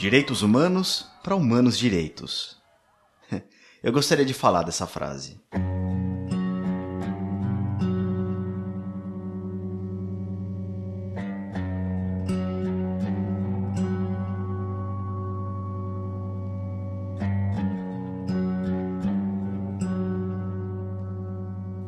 Direitos humanos para humanos direitos. Eu gostaria de falar dessa frase.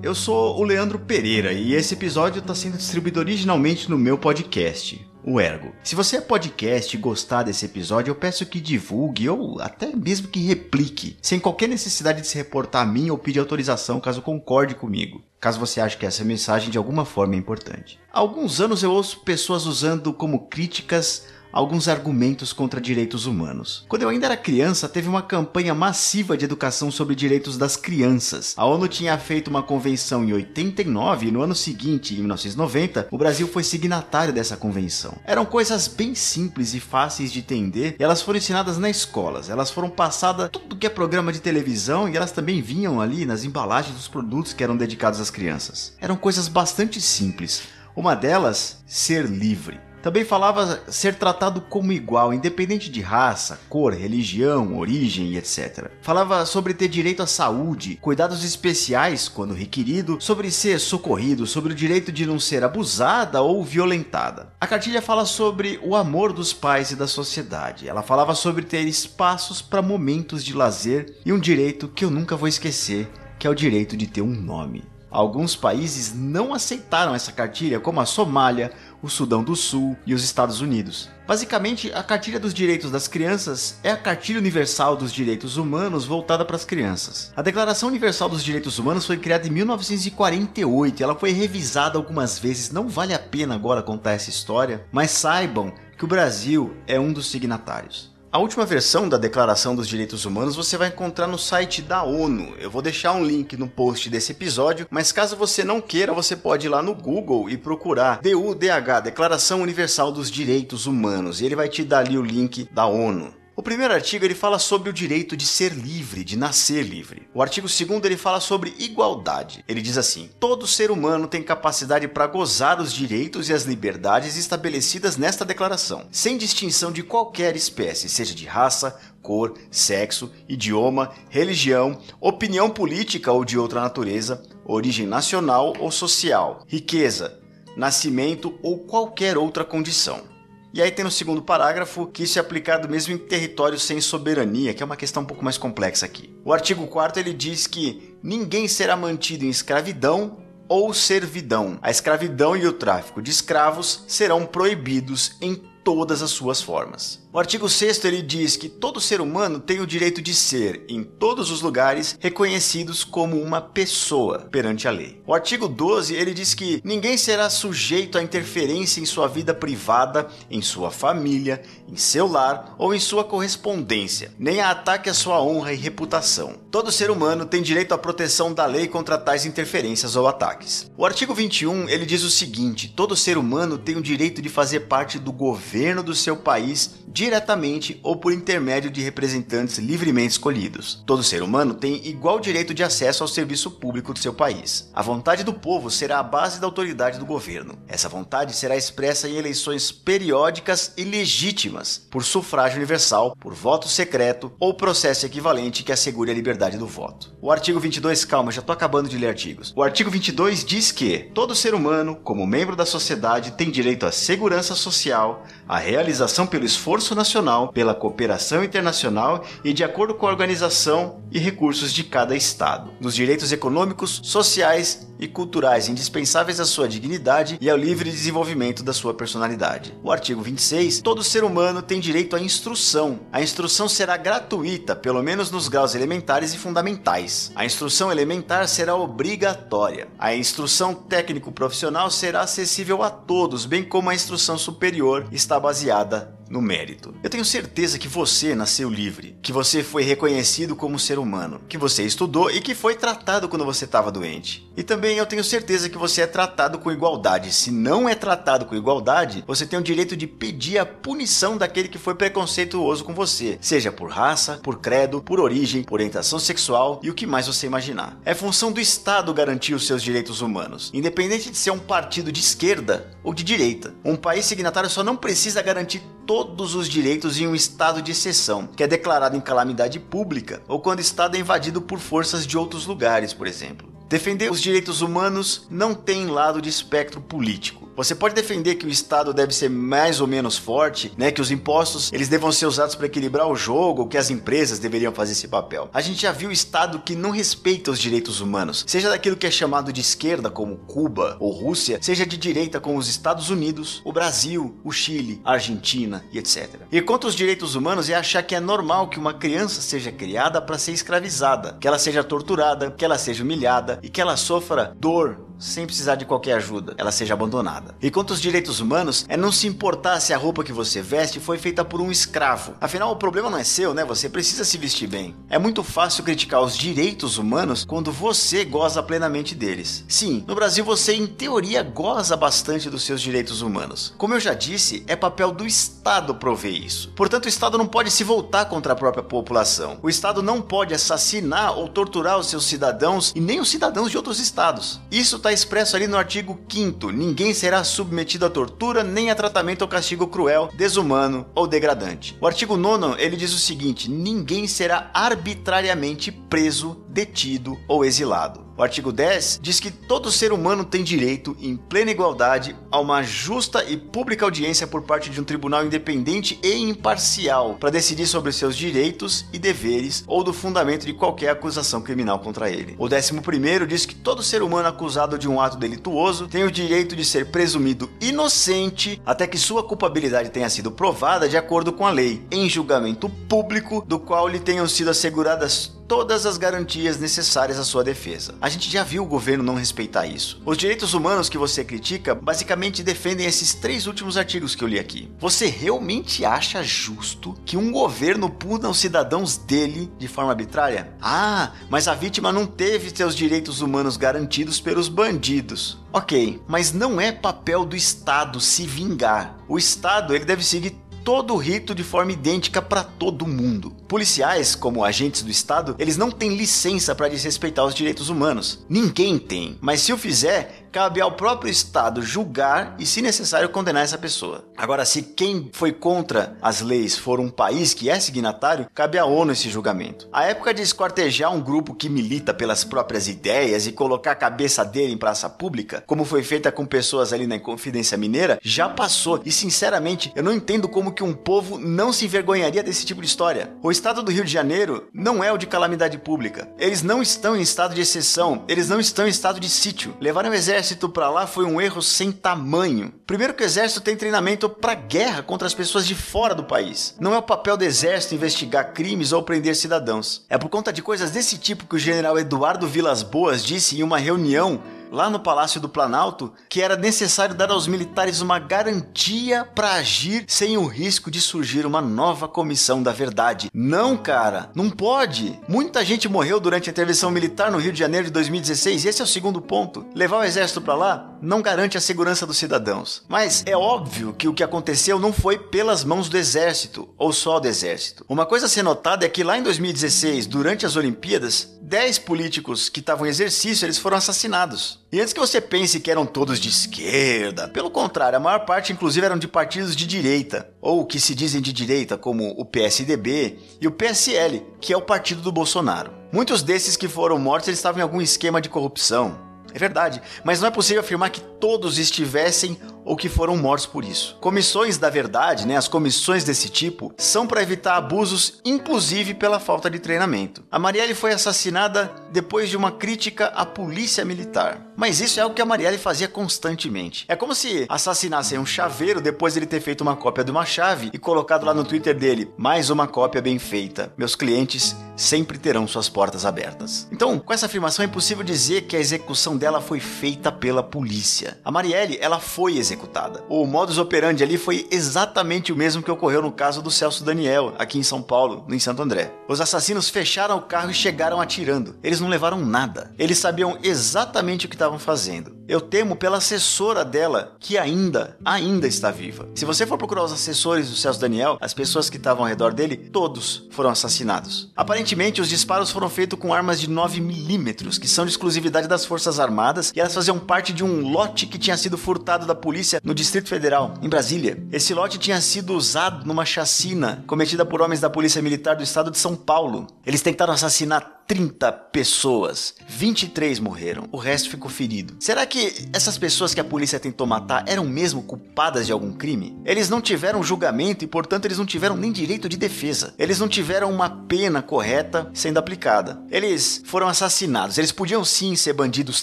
Eu sou o Leandro Pereira e esse episódio está sendo distribuído originalmente no meu podcast, o Ergo. Se você é podcast e gostar desse episódio, eu peço que divulgue ou até mesmo que replique, sem qualquer necessidade de se reportar a mim ou pedir autorização caso concorde comigo. Caso você ache que essa mensagem de alguma forma é importante. Há alguns anos eu ouço pessoas usando como críticas alguns argumentos contra direitos humanos. Quando eu ainda era criança, teve uma campanha massiva de educação sobre direitos das crianças. A ONU tinha feito uma convenção em 89 e no ano seguinte, em 1990, o Brasil foi signatário dessa convenção. Eram coisas bem simples e fáceis de entender e elas foram ensinadas nas escolas. Elas foram passadas tudo que é programa de televisão e elas também vinham ali nas embalagens dos produtos que eram dedicados às crianças. Eram coisas bastante simples. Uma delas, ser livre. Também falava ser tratado como igual, independente de raça, cor, religião, origem etc. Falava sobre ter direito à saúde, cuidados especiais quando requerido, sobre ser socorrido, sobre o direito de não ser abusada ou violentada. A cartilha fala sobre o amor dos pais e da sociedade. Ela falava sobre ter espaços para momentos de lazer e um direito que eu nunca vou esquecer, que é o direito de ter um nome. Alguns países não aceitaram essa cartilha, como a Somália, o Sudão do Sul e os Estados Unidos. Basicamente, a Cartilha dos Direitos das Crianças é a Cartilha Universal dos Direitos Humanos voltada para as crianças. A Declaração Universal dos Direitos Humanos foi criada em 1948 ela foi revisada algumas vezes. Não vale a pena agora contar essa história, mas saibam que o Brasil é um dos signatários. A última versão da Declaração dos Direitos Humanos você vai encontrar no site da ONU. Eu vou deixar um link no post desse episódio, mas caso você não queira, você pode ir lá no Google e procurar DUDH, Declaração Universal dos Direitos Humanos, e ele vai te dar ali o link da ONU. O primeiro artigo ele fala sobre o direito de ser livre, de nascer livre. O artigo segundo ele fala sobre igualdade. Ele diz assim: todo ser humano tem capacidade para gozar os direitos e as liberdades estabelecidas nesta declaração, sem distinção de qualquer espécie, seja de raça, cor, sexo, idioma, religião, opinião política ou de outra natureza, origem nacional ou social, riqueza, nascimento ou qualquer outra condição. E aí tem no segundo parágrafo que isso é aplicado mesmo em territórios sem soberania, que é uma questão um pouco mais complexa aqui. O artigo 4 ele diz que ninguém será mantido em escravidão ou servidão. A escravidão e o tráfico de escravos serão proibidos em todas as suas formas. O artigo 6 ele diz que todo ser humano tem o direito de ser, em todos os lugares, reconhecidos como uma pessoa perante a lei. O artigo 12 ele diz que ninguém será sujeito a interferência em sua vida privada, em sua família, em seu lar ou em sua correspondência, nem a ataque à sua honra e reputação. Todo ser humano tem direito à proteção da lei contra tais interferências ou ataques. O artigo 21 ele diz o seguinte: todo ser humano tem o direito de fazer parte do governo do seu país diretamente ou por intermédio de representantes livremente escolhidos. Todo ser humano tem igual direito de acesso ao serviço público do seu país. A vontade do povo será a base da autoridade do governo. Essa vontade será expressa em eleições periódicas e legítimas, por sufrágio universal, por voto secreto ou processo equivalente que assegure a liberdade do voto. O artigo 22, calma, já tô acabando de ler artigos. O artigo 22 diz que todo ser humano, como membro da sociedade, tem direito à segurança social, à realização pelo esforço nacional, pela cooperação internacional e de acordo com a organização e recursos de cada estado, dos direitos econômicos, sociais e culturais indispensáveis à sua dignidade e ao livre desenvolvimento da sua personalidade. O artigo 26, todo ser humano tem direito à instrução. A instrução será gratuita, pelo menos nos graus elementares e fundamentais. A instrução elementar será obrigatória. A instrução técnico-profissional será acessível a todos, bem como a instrução superior está baseada no mérito. Eu tenho certeza que você nasceu livre, que você foi reconhecido como ser humano, que você estudou e que foi tratado quando você estava doente. E também eu tenho certeza que você é tratado com igualdade. Se não é tratado com igualdade, você tem o direito de pedir a punição daquele que foi preconceituoso com você, seja por raça, por credo, por origem, por orientação sexual e o que mais você imaginar. É função do Estado garantir os seus direitos humanos, independente de ser um partido de esquerda ou de direita. Um país signatário só não precisa garantir todos os direitos em um estado de exceção, que é declarado em calamidade pública ou quando o estado é invadido por forças de outros lugares, por exemplo. Defender os direitos humanos não tem lado de espectro político. Você pode defender que o Estado deve ser mais ou menos forte, né? Que os impostos eles devam ser usados para equilibrar o jogo, que as empresas deveriam fazer esse papel. A gente já viu o Estado que não respeita os direitos humanos, seja daquilo que é chamado de esquerda, como Cuba ou Rússia, seja de direita, como os Estados Unidos, o Brasil, o Chile, a Argentina e etc. E contra os direitos humanos é achar que é normal que uma criança seja criada para ser escravizada, que ela seja torturada, que ela seja humilhada e que ela sofra dor, sem precisar de qualquer ajuda, ela seja abandonada. E quanto aos direitos humanos, é não se importar se a roupa que você veste foi feita por um escravo. Afinal, o problema não é seu, né? Você precisa se vestir bem. É muito fácil criticar os direitos humanos quando você goza plenamente deles. Sim, no Brasil você em teoria goza bastante dos seus direitos humanos. Como eu já disse, é papel do Estado prover isso. Portanto, o Estado não pode se voltar contra a própria população. O Estado não pode assassinar ou torturar os seus cidadãos e nem os cidadãos de outros estados. Isso está expresso ali no artigo 5 ninguém será submetido a tortura nem a tratamento ou castigo cruel, desumano ou degradante. O artigo 9 ele diz o seguinte: ninguém será arbitrariamente preso, detido ou exilado. O artigo 10 diz que todo ser humano tem direito, em plena igualdade, a uma justa e pública audiência por parte de um tribunal independente e imparcial para decidir sobre seus direitos e deveres ou do fundamento de qualquer acusação criminal contra ele. O 11 diz que todo ser humano acusado de um ato delituoso tem o direito de ser presumido inocente até que sua culpabilidade tenha sido provada de acordo com a lei, em julgamento público do qual lhe tenham sido asseguradas todas as garantias necessárias à sua defesa. A gente já viu o governo não respeitar isso. Os direitos humanos que você critica basicamente defendem esses três últimos artigos que eu li aqui. Você realmente acha justo que um governo puna os cidadãos dele de forma arbitrária? Ah, mas a vítima não teve seus direitos humanos garantidos pelos bandidos. Ok, mas não é papel do Estado se vingar. O Estado ele deve seguir todo o rito de forma idêntica para todo mundo. Policiais, como agentes do Estado, eles não têm licença para desrespeitar os direitos humanos. Ninguém tem. Mas se o fizer, cabe ao próprio Estado julgar e, se necessário, condenar essa pessoa. Agora, se quem foi contra as leis for um país que é signatário, cabe à ONU esse julgamento. A época de esquartejar um grupo que milita pelas próprias ideias e colocar a cabeça dele em praça pública, como foi feita com pessoas ali na Inconfidência Mineira, já passou. E, sinceramente, eu não entendo como que um povo não se envergonharia desse tipo de história. O estado do Rio de Janeiro não é o de calamidade pública. Eles não estão em estado de exceção, eles não estão em estado de sítio. Levaram o exército exército para lá foi um erro sem tamanho. Primeiro que o exército tem treinamento para guerra contra as pessoas de fora do país. Não é o papel do exército investigar crimes ou prender cidadãos. É por conta de coisas desse tipo que o general Eduardo Vilas Boas disse em uma reunião lá no Palácio do Planalto que era necessário dar aos militares uma garantia para agir sem o risco de surgir uma nova comissão da verdade. Não, cara, não pode. Muita gente morreu durante a intervenção militar no Rio de Janeiro de 2016 e esse é o segundo ponto. Levar o exército para lá não garante a segurança dos cidadãos. Mas é óbvio que o que aconteceu não foi pelas mãos do exército ou só do exército. Uma coisa a ser notada é que lá em 2016, durante as Olimpíadas, 10 políticos que estavam em exercício, eles foram assassinados. E antes que você pense que eram todos de esquerda, pelo contrário, a maior parte inclusive eram de partidos de direita, ou que se dizem de direita, como o PSDB e o PSL, que é o partido do Bolsonaro. Muitos desses que foram mortos eles estavam em algum esquema de corrupção. É verdade, mas não é possível afirmar que todos estivessem ou que foram mortos por isso. Comissões da verdade, né, as comissões desse tipo, são para evitar abusos, inclusive pela falta de treinamento. A Marielle foi assassinada depois de uma crítica à polícia militar. Mas isso é algo que a Marielle fazia constantemente. É como se assassinassem um chaveiro depois de ele ter feito uma cópia de uma chave e colocado lá no Twitter dele, mais uma cópia bem feita. Meus clientes sempre terão suas portas abertas. Então, com essa afirmação é impossível dizer que a execução dela foi feita pela polícia. A Marielle, ela foi executada. O modus operandi ali foi exatamente o mesmo que ocorreu no caso do Celso Daniel, aqui em São Paulo, em Santo André. Os assassinos fecharam o carro e chegaram atirando. Eles não levaram nada. Eles sabiam exatamente o que estavam fazendo. Eu temo pela assessora dela, que ainda, ainda está viva. Se você for procurar os assessores do Celso Daniel, as pessoas que estavam ao redor dele, todos foram assassinados. Aparentemente, os disparos foram feitos com armas de 9 milímetros, que são de exclusividade das Forças Armadas, e elas faziam parte de um lote que tinha sido furtado da polícia no Distrito Federal, em Brasília. Esse lote tinha sido usado numa chacina cometida por homens da Polícia Militar do Estado de São Paulo. Eles tentaram assassinar 30 pessoas, 23 morreram, o resto ficou ferido. Será que essas pessoas que a polícia tentou matar eram mesmo culpadas de algum crime? Eles não tiveram julgamento e, portanto, eles não tiveram nem direito de defesa. Eles não tiveram uma pena correta sendo aplicada. Eles foram assassinados. Eles podiam sim ser bandidos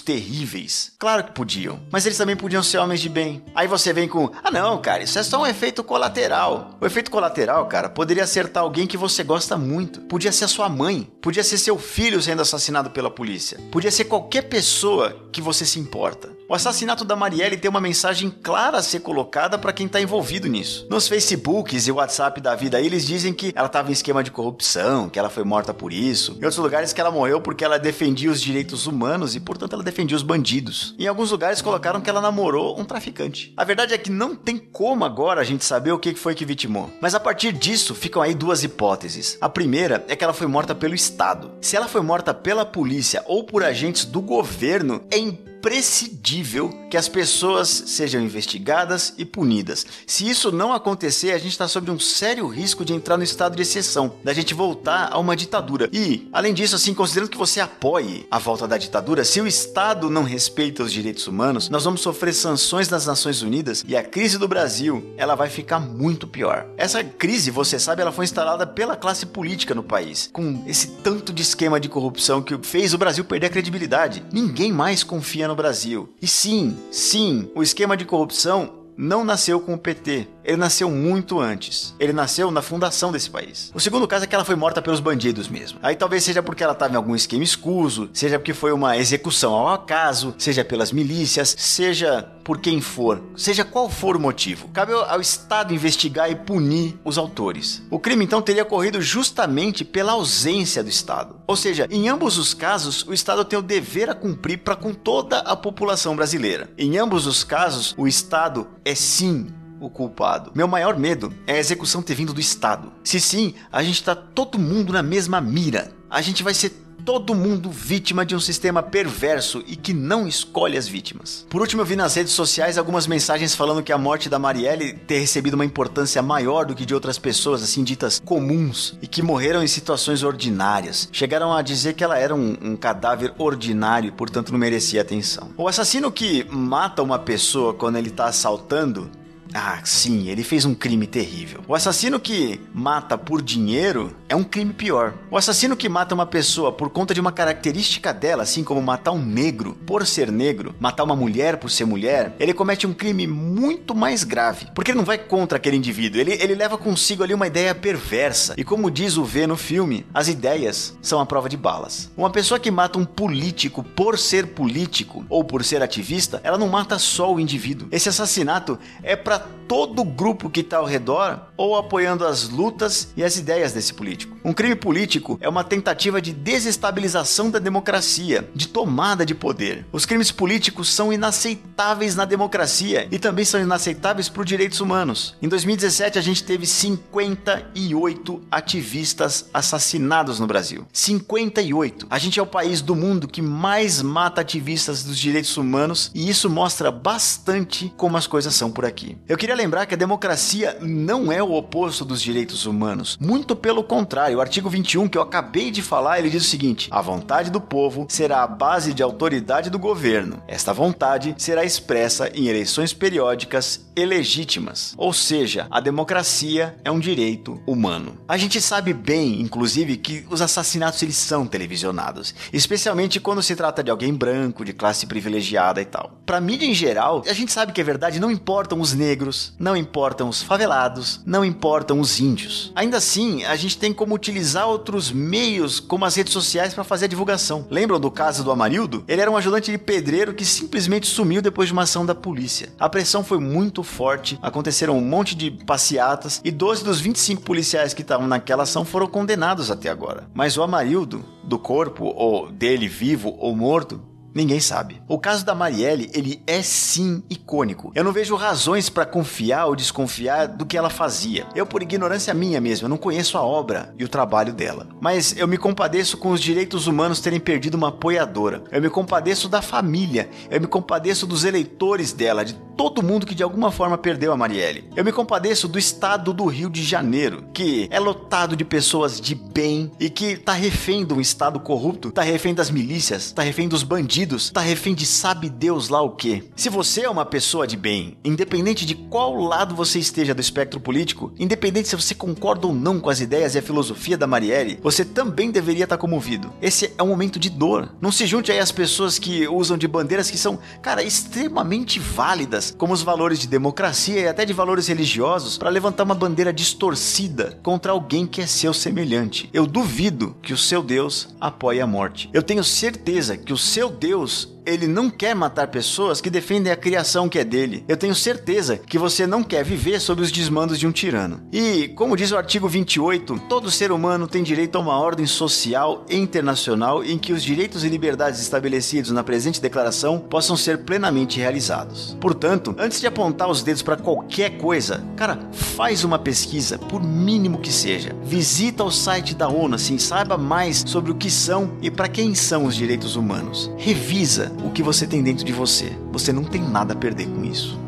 terríveis. Claro que podiam. Mas eles também podiam ser homens de bem. Aí você vem com: ah, não, cara, isso é só um efeito colateral. O efeito colateral, cara, poderia acertar alguém que você gosta muito. Podia ser a sua mãe. Podia ser seu filho filho sendo assassinado pela polícia. Podia ser qualquer pessoa que você se importa. O assassinato da Marielle tem uma mensagem clara a ser colocada para quem está envolvido nisso. Nos Facebooks e WhatsApp da vida, eles dizem que ela estava em esquema de corrupção, que ela foi morta por isso. Em outros lugares que ela morreu porque ela defendia os direitos humanos e, portanto, ela defendia os bandidos. Em alguns lugares colocaram que ela namorou um traficante. A verdade é que não tem como agora a gente saber o que foi que vitimou. Mas a partir disso, ficam aí duas hipóteses. A primeira é que ela foi morta pelo Estado. Se ela foi morta pela polícia ou por agentes do governo, é imprescindível que as pessoas sejam investigadas e punidas. Se isso não acontecer, a gente está sob um sério risco de entrar no estado de exceção, da gente voltar a uma ditadura. E, além disso, assim, considerando que você apoie a volta da ditadura, se o Estado não respeita os direitos humanos, nós vamos sofrer sanções das Nações Unidas e a crise do Brasil, ela vai ficar muito pior. Essa crise, você sabe, ela foi instalada pela classe política no país, com esse tanto de esquema de corrupção que fez o Brasil perder a credibilidade. Ninguém mais confia no Brasil. E sim, sim, o esquema de corrupção não nasceu com o PT. Ele nasceu muito antes. Ele nasceu na fundação desse país. O segundo caso é que ela foi morta pelos bandidos mesmo. Aí talvez seja porque ela estava em algum esquema escuso, seja porque foi uma execução ao acaso, seja pelas milícias, seja por quem for, seja qual for o motivo. Cabe ao Estado investigar e punir os autores. O crime então teria ocorrido justamente pela ausência do Estado. Ou seja, em ambos os casos, o Estado tem o dever a cumprir para com toda a população brasileira. Em ambos os casos, o Estado é sim o culpado. Meu maior medo é a execução ter vindo do Estado. Se sim, a gente tá todo mundo na mesma mira. A gente vai ser todo mundo vítima de um sistema perverso e que não escolhe as vítimas. Por último, eu vi nas redes sociais algumas mensagens falando que a morte da Marielle ter recebido uma importância maior do que de outras pessoas, assim ditas comuns, e que morreram em situações ordinárias. Chegaram a dizer que ela era um, um cadáver ordinário e, portanto, não merecia atenção. O assassino que mata uma pessoa quando ele está assaltando ah, sim, ele fez um crime terrível. O assassino que mata por dinheiro é um crime pior. O assassino que mata uma pessoa por conta de uma característica dela, assim como matar um negro por ser negro, matar uma mulher por ser mulher, ele comete um crime muito mais grave. Porque ele não vai contra aquele indivíduo, ele, ele leva consigo ali uma ideia perversa. E como diz o V no filme, as ideias são a prova de balas. Uma pessoa que mata um político por ser político ou por ser ativista, ela não mata só o indivíduo. Esse assassinato é para 감사합니다. Todo o grupo que está ao redor ou apoiando as lutas e as ideias desse político. Um crime político é uma tentativa de desestabilização da democracia, de tomada de poder. Os crimes políticos são inaceitáveis na democracia e também são inaceitáveis para os direitos humanos. Em 2017, a gente teve 58 ativistas assassinados no Brasil. 58. A gente é o país do mundo que mais mata ativistas dos direitos humanos e isso mostra bastante como as coisas são por aqui. Eu queria lembrar que a democracia não é o oposto dos direitos humanos. Muito pelo contrário, o artigo 21 que eu acabei de falar, ele diz o seguinte: a vontade do povo será a base de autoridade do governo. Esta vontade será expressa em eleições periódicas e legítimas. Ou seja, a democracia é um direito humano. A gente sabe bem, inclusive, que os assassinatos eles são televisionados, especialmente quando se trata de alguém branco, de classe privilegiada e tal. Para mídia em geral, a gente sabe que é verdade, não importam os negros não importam os favelados, não importam os índios. Ainda assim, a gente tem como utilizar outros meios, como as redes sociais, para fazer a divulgação. Lembram do caso do Amarildo? Ele era um ajudante de pedreiro que simplesmente sumiu depois de uma ação da polícia. A pressão foi muito forte, aconteceram um monte de passeatas e 12 dos 25 policiais que estavam naquela ação foram condenados até agora. Mas o Amarildo, do corpo, ou dele vivo ou morto, Ninguém sabe. O caso da Marielle, ele é sim icônico. Eu não vejo razões para confiar ou desconfiar do que ela fazia. Eu, por ignorância minha mesmo, não conheço a obra e o trabalho dela. Mas eu me compadeço com os direitos humanos terem perdido uma apoiadora. Eu me compadeço da família. Eu me compadeço dos eleitores dela, de todo mundo que de alguma forma perdeu a Marielle. Eu me compadeço do estado do Rio de Janeiro, que é lotado de pessoas de bem e que tá refém de um estado corrupto, tá refém das milícias, tá refém dos bandidos bandidos, tá refém de sabe Deus lá o que. Se você é uma pessoa de bem, independente de qual lado você esteja do espectro político, independente se você concorda ou não com as ideias e a filosofia da Marielle, você também deveria estar tá comovido. Esse é um momento de dor. Não se junte aí às pessoas que usam de bandeiras que são, cara, extremamente válidas, como os valores de democracia e até de valores religiosos, para levantar uma bandeira distorcida contra alguém que é seu semelhante. Eu duvido que o seu Deus apoie a morte. Eu tenho certeza que o seu Deus Deus ele não quer matar pessoas que defendem a criação que é dele. Eu tenho certeza que você não quer viver sob os desmandos de um tirano. E, como diz o artigo 28, todo ser humano tem direito a uma ordem social e internacional em que os direitos e liberdades estabelecidos na presente declaração possam ser plenamente realizados. Portanto, antes de apontar os dedos para qualquer coisa, cara, faz uma pesquisa, por mínimo que seja. Visita o site da ONU, assim, saiba mais sobre o que são e para quem são os direitos humanos. Revisa o que você tem dentro de você. Você não tem nada a perder com isso.